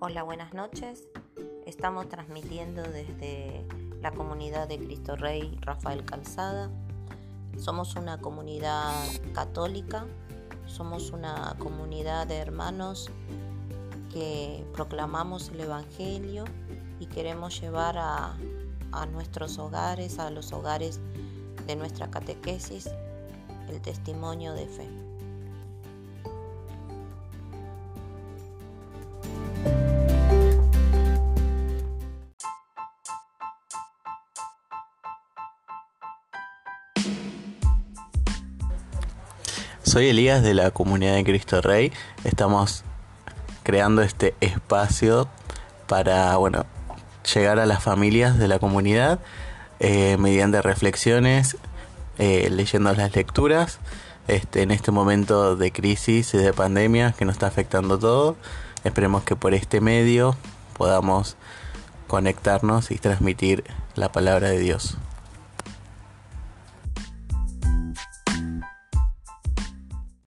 Hola, buenas noches. Estamos transmitiendo desde la comunidad de Cristo Rey Rafael Calzada. Somos una comunidad católica, somos una comunidad de hermanos que proclamamos el Evangelio y queremos llevar a, a nuestros hogares, a los hogares de nuestra catequesis, el testimonio de fe. Soy Elías de la comunidad de Cristo Rey. Estamos creando este espacio para bueno, llegar a las familias de la comunidad eh, mediante reflexiones, eh, leyendo las lecturas. Este, en este momento de crisis y de pandemia que nos está afectando todo, esperemos que por este medio podamos conectarnos y transmitir la palabra de Dios.